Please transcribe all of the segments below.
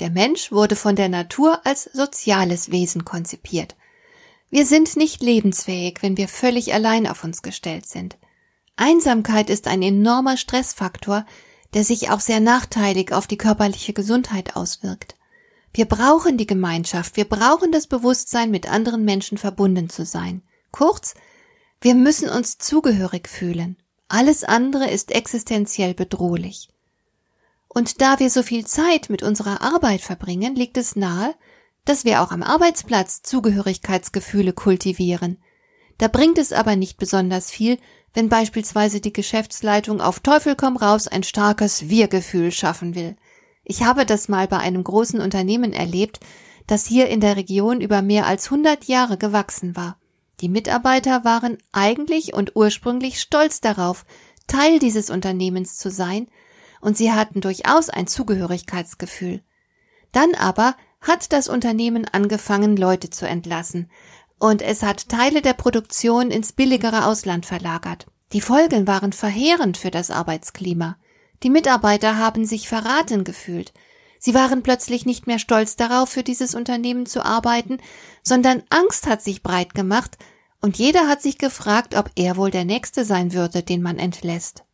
der Mensch wurde von der Natur als soziales Wesen konzipiert. Wir sind nicht lebensfähig, wenn wir völlig allein auf uns gestellt sind. Einsamkeit ist ein enormer Stressfaktor, der sich auch sehr nachteilig auf die körperliche Gesundheit auswirkt. Wir brauchen die Gemeinschaft, wir brauchen das Bewusstsein, mit anderen Menschen verbunden zu sein. Kurz, wir müssen uns zugehörig fühlen. Alles andere ist existenziell bedrohlich. Und da wir so viel Zeit mit unserer Arbeit verbringen, liegt es nahe, dass wir auch am Arbeitsplatz Zugehörigkeitsgefühle kultivieren. Da bringt es aber nicht besonders viel, wenn beispielsweise die Geschäftsleitung auf Teufel komm raus ein starkes Wir-Gefühl schaffen will. Ich habe das mal bei einem großen Unternehmen erlebt, das hier in der Region über mehr als 100 Jahre gewachsen war. Die Mitarbeiter waren eigentlich und ursprünglich stolz darauf, Teil dieses Unternehmens zu sein und sie hatten durchaus ein Zugehörigkeitsgefühl. Dann aber hat das Unternehmen angefangen, Leute zu entlassen, und es hat Teile der Produktion ins billigere Ausland verlagert. Die Folgen waren verheerend für das Arbeitsklima. Die Mitarbeiter haben sich verraten gefühlt. Sie waren plötzlich nicht mehr stolz darauf, für dieses Unternehmen zu arbeiten, sondern Angst hat sich breit gemacht, und jeder hat sich gefragt, ob er wohl der Nächste sein würde, den man entlässt.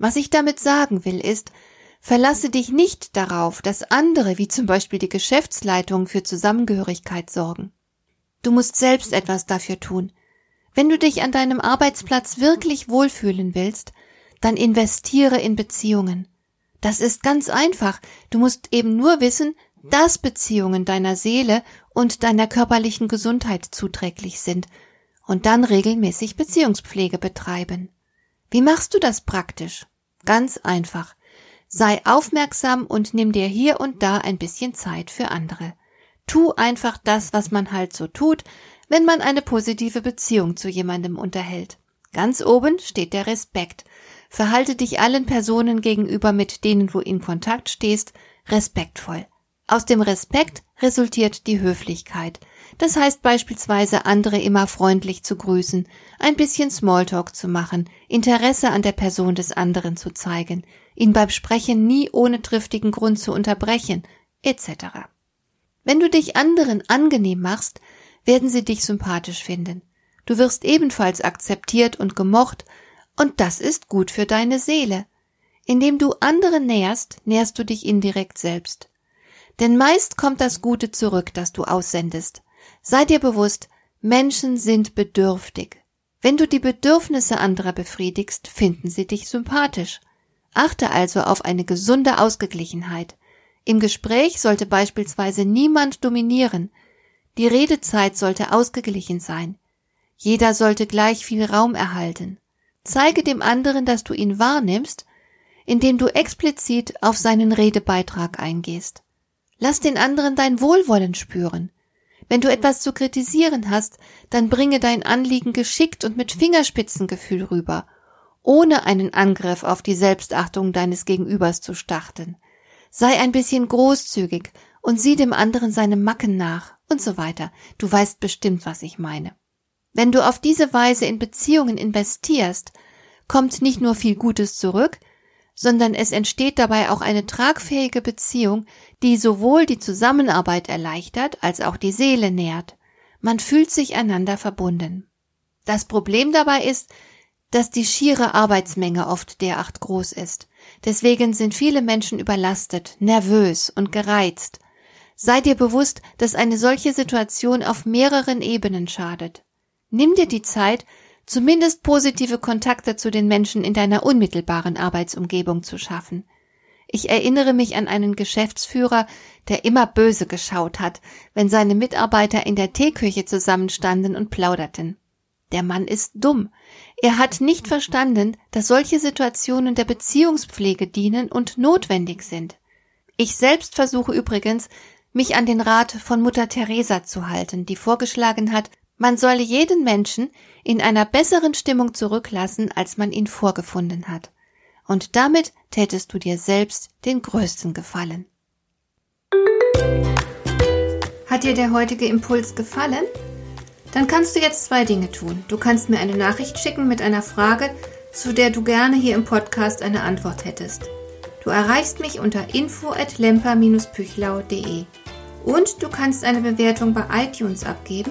Was ich damit sagen will, ist, verlasse dich nicht darauf, dass andere, wie zum Beispiel die Geschäftsleitung, für Zusammengehörigkeit sorgen. Du musst selbst etwas dafür tun. Wenn du dich an deinem Arbeitsplatz wirklich wohlfühlen willst, dann investiere in Beziehungen. Das ist ganz einfach. Du musst eben nur wissen, dass Beziehungen deiner Seele und deiner körperlichen Gesundheit zuträglich sind und dann regelmäßig Beziehungspflege betreiben. Wie machst du das praktisch? Ganz einfach. Sei aufmerksam und nimm dir hier und da ein bisschen Zeit für andere. Tu einfach das, was man halt so tut, wenn man eine positive Beziehung zu jemandem unterhält. Ganz oben steht der Respekt. Verhalte dich allen Personen gegenüber, mit denen du in Kontakt stehst, respektvoll. Aus dem Respekt resultiert die Höflichkeit. Das heißt beispielsweise andere immer freundlich zu grüßen, ein bisschen Smalltalk zu machen, Interesse an der Person des anderen zu zeigen, ihn beim Sprechen nie ohne triftigen Grund zu unterbrechen, etc. Wenn du dich anderen angenehm machst, werden sie dich sympathisch finden. Du wirst ebenfalls akzeptiert und gemocht, und das ist gut für deine Seele. Indem du andere nährst, nährst du dich indirekt selbst. Denn meist kommt das Gute zurück, das du aussendest. Sei dir bewusst, Menschen sind bedürftig. Wenn du die Bedürfnisse anderer befriedigst, finden sie dich sympathisch. Achte also auf eine gesunde Ausgeglichenheit. Im Gespräch sollte beispielsweise niemand dominieren. Die Redezeit sollte ausgeglichen sein. Jeder sollte gleich viel Raum erhalten. Zeige dem anderen, dass du ihn wahrnimmst, indem du explizit auf seinen Redebeitrag eingehst. Lass den anderen dein Wohlwollen spüren. Wenn du etwas zu kritisieren hast, dann bringe dein Anliegen geschickt und mit Fingerspitzengefühl rüber, ohne einen Angriff auf die Selbstachtung deines Gegenübers zu starten. Sei ein bisschen großzügig und sieh dem anderen seine Macken nach und so weiter. Du weißt bestimmt, was ich meine. Wenn du auf diese Weise in Beziehungen investierst, kommt nicht nur viel Gutes zurück, sondern es entsteht dabei auch eine tragfähige Beziehung, die sowohl die Zusammenarbeit erleichtert als auch die Seele nährt. Man fühlt sich einander verbunden. Das Problem dabei ist, dass die schiere Arbeitsmenge oft derart groß ist. Deswegen sind viele Menschen überlastet, nervös und gereizt. Sei dir bewusst, dass eine solche Situation auf mehreren Ebenen schadet. Nimm dir die Zeit, zumindest positive Kontakte zu den Menschen in deiner unmittelbaren Arbeitsumgebung zu schaffen. Ich erinnere mich an einen Geschäftsführer, der immer böse geschaut hat, wenn seine Mitarbeiter in der Teeküche zusammenstanden und plauderten. Der Mann ist dumm. Er hat nicht verstanden, dass solche Situationen der Beziehungspflege dienen und notwendig sind. Ich selbst versuche übrigens, mich an den Rat von Mutter Teresa zu halten, die vorgeschlagen hat, man solle jeden Menschen in einer besseren Stimmung zurücklassen, als man ihn vorgefunden hat. Und damit tätest du dir selbst den größten Gefallen. Hat dir der heutige Impuls gefallen? Dann kannst du jetzt zwei Dinge tun. Du kannst mir eine Nachricht schicken mit einer Frage, zu der du gerne hier im Podcast eine Antwort hättest. Du erreichst mich unter info@lemper-püchlau.de. Und du kannst eine Bewertung bei iTunes abgeben,